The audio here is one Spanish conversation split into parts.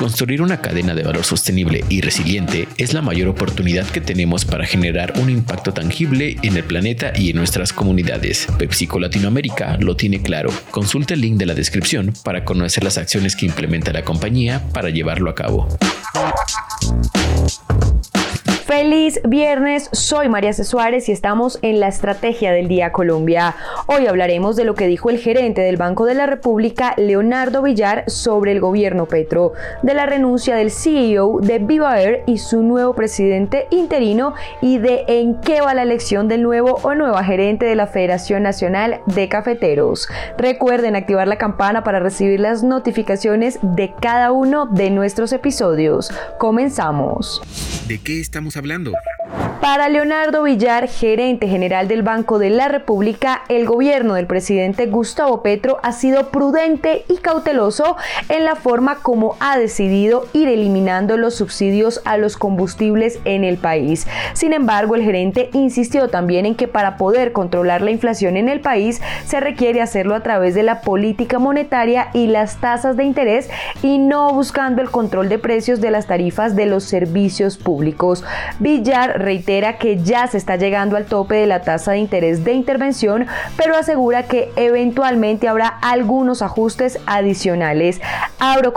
Construir una cadena de valor sostenible y resiliente es la mayor oportunidad que tenemos para generar un impacto tangible en el planeta y en nuestras comunidades. PepsiCo Latinoamérica lo tiene claro. Consulta el link de la descripción para conocer las acciones que implementa la compañía para llevarlo a cabo. Feliz viernes, soy María C. Suárez y estamos en la Estrategia del Día Colombia. Hoy hablaremos de lo que dijo el gerente del Banco de la República, Leonardo Villar, sobre el gobierno Petro, de la renuncia del CEO de Viva Air y su nuevo presidente interino y de en qué va la elección del nuevo o nueva gerente de la Federación Nacional de Cafeteros. Recuerden activar la campana para recibir las notificaciones de cada uno de nuestros episodios. Comenzamos. ¿De qué estamos hablando? hablando. Para Leonardo Villar, gerente general del Banco de la República, el gobierno del presidente Gustavo Petro ha sido prudente y cauteloso en la forma como ha decidido ir eliminando los subsidios a los combustibles en el país. Sin embargo, el gerente insistió también en que para poder controlar la inflación en el país se requiere hacerlo a través de la política monetaria y las tasas de interés y no buscando el control de precios de las tarifas de los servicios públicos. Villar reitera que ya se está llegando al tope de la tasa de interés de intervención, pero asegura que eventualmente habrá algunos ajustes adicionales. Abro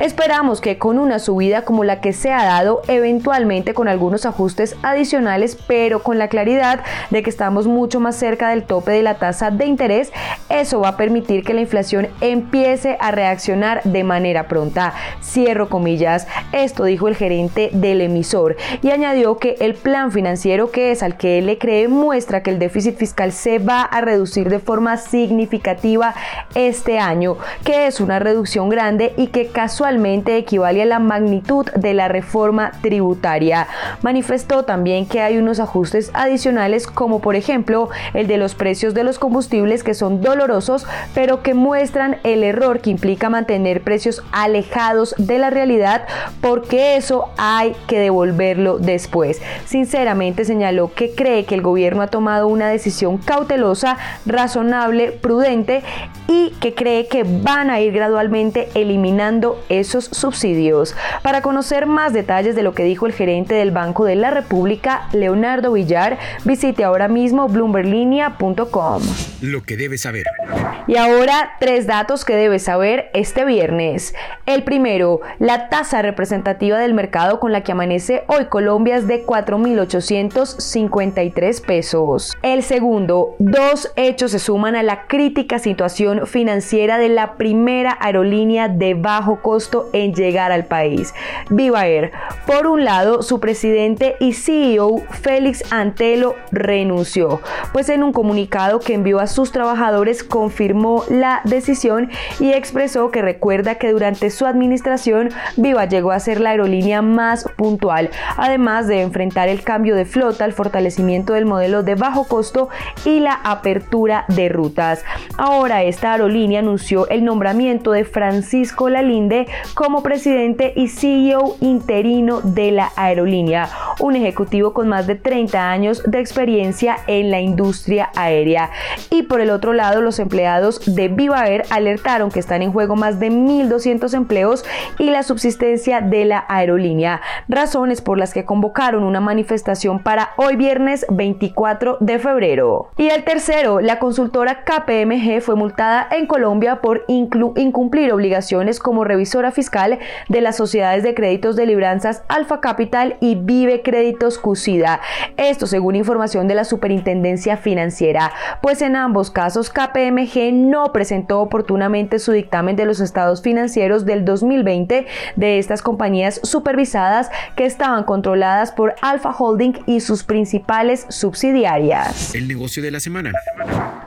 esperamos que con una subida como la que se ha dado, eventualmente con algunos ajustes adicionales, pero con la claridad de que estamos mucho más cerca del tope de la tasa de interés, eso va a permitir que la inflación empiece a reaccionar de manera pronta. Cierro comillas, esto dijo el gerente del emisor y añadió que el plan financiero que es al que él le cree muestra que el déficit fiscal se va a reducir de forma significativa este año, que es una reducción grande y que casualmente equivale a la magnitud de la reforma tributaria. Manifestó también que hay unos ajustes adicionales como por ejemplo el de los precios de los combustibles que son dolorosos pero que muestran el error que implica mantener precios alejados de la realidad porque eso hay que devolverlo después. Sinceramente señaló que cree que el gobierno ha tomado una decisión cautelosa, razonable, prudente y que cree que van a ir gradualmente eliminando esos subsidios. Para conocer más detalles de lo que dijo el gerente del Banco de la República, Leonardo Villar, visite ahora mismo bloomberlinia.com. Lo que debes saber. Y ahora tres datos que debes saber este viernes. El primero, la tasa representativa del mercado con la que amanece hoy Colombia es de 4.853 pesos. El segundo, dos hechos se suman a la crítica situación financiera de la primera aerolínea de bajo costo en llegar al país, Viva Air. Por un lado, su presidente y CEO Félix Antelo renunció, pues en un comunicado que envió a sus trabajadores confirmó la decisión y expresó que recuerda que durante su administración Viva llegó a ser la aerolínea más puntual, además de enfrentar el cambio de flota, el fortalecimiento del modelo de bajo costo y la apertura de rutas. Ahora esta aerolínea anunció el nombramiento de Francisco Lalinde como presidente y CEO interino de la aerolínea, un ejecutivo con más de 30 años de experiencia en la industria aérea. Y por el otro lado, los empleados de Viva Air alertaron que están en juego más de 1.200 empleos y la subsistencia de la aerolínea, razones por las que convocaron una manifestación para hoy viernes 24 de febrero. Y el tercero, la consultora KPMG fue multada en Colombia por incumplir obligaciones como revisora fiscal de las sociedades de créditos de libranzas Alfa Capital y Vive Créditos Cusida. Esto según información de la Superintendencia Financiera, pues en ambos casos KPMG no presentó oportunamente su dictamen de los estados financieros del 2020 de estas compañías supervisadas que estaban controladas por Alfa Holding y sus principales subsidiarias. El negocio de la semana.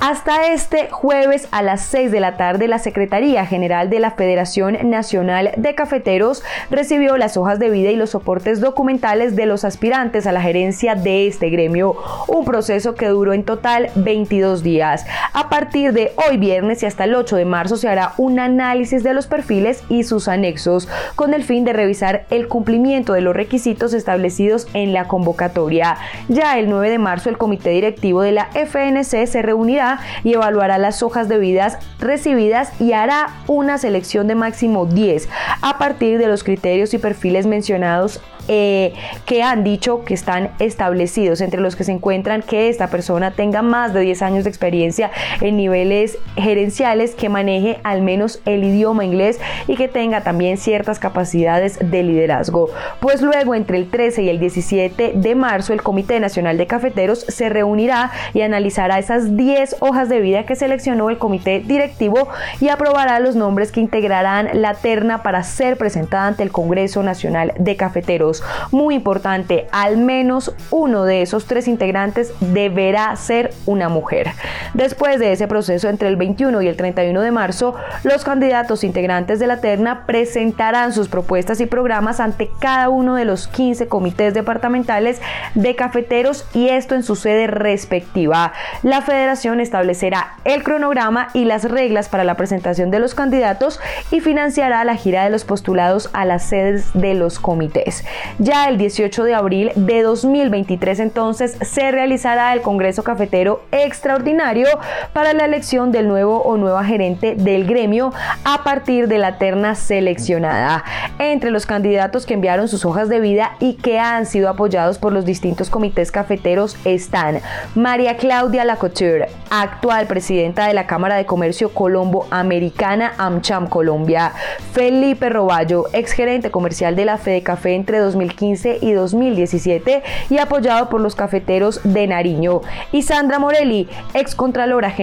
Hasta este jueves a las 6 de la tarde, la Secretaría General de la Federación Nacional de Cafeteros recibió las hojas de vida y los soportes documentales de los aspirantes a la gerencia de este gremio, un proceso que duró en total 22 días. A partir de hoy viernes y hasta el 8 de marzo se hará un análisis de los perfiles y sus anexos, con el fin de revisar el cumplimiento de los requisitos establecidos en la convocatoria. Ya el 9 de marzo el comité directivo de la FNC se reunirá y evaluará las hojas de vidas recibidas y hará una selección de máximo 10 a partir de los criterios y perfiles mencionados eh, que han dicho que están establecidos, entre los que se encuentran que esta persona tenga más de 10 años de experiencia en niveles gerenciales, que maneje al menos el idioma inglés y que tenga también ciertas capacidades de liderazgo. Pues luego, entre el 13 y el 17 de marzo, el Comité Nacional de Cafeteros se reunirá y analizará esas 10 hojas de vida que seleccionó el comité directivo y aprobará los nombres que integrarán la terna para ser presentada ante el Congreso Nacional de Cafeteros. Muy importante, al menos uno de esos tres integrantes deberá ser una mujer. Después de ese proceso, entre el 21 y el 31 de marzo, los candidatos integrantes de la terna presentarán sus propuestas y programas ante cada uno de los 15 comités departamentales de cafeteros y esto en su sede respectiva. La federación establecerá el cronograma y las reglas para la presentación de los candidatos y financiará la gira de los postulados a las sedes de los comités. Ya el 18 de abril de 2023 entonces se realizará el Congreso Cafetero Extraordinario para la elección del nuevo o nueva gerente del gremio a partir de la terna seleccionada. Entre los candidatos que enviaron sus hojas de vida y que han sido apoyados por los distintos comités cafeteros están María Claudia Lacouture, actual presidenta de la Cámara de Comercio Colombo Americana AmCham Colombia, Felipe Roballo, exgerente comercial de la Fede Café entre 2015 y 2017 y apoyado por los cafeteros de Nariño, y Sandra Morelli, ex Contralora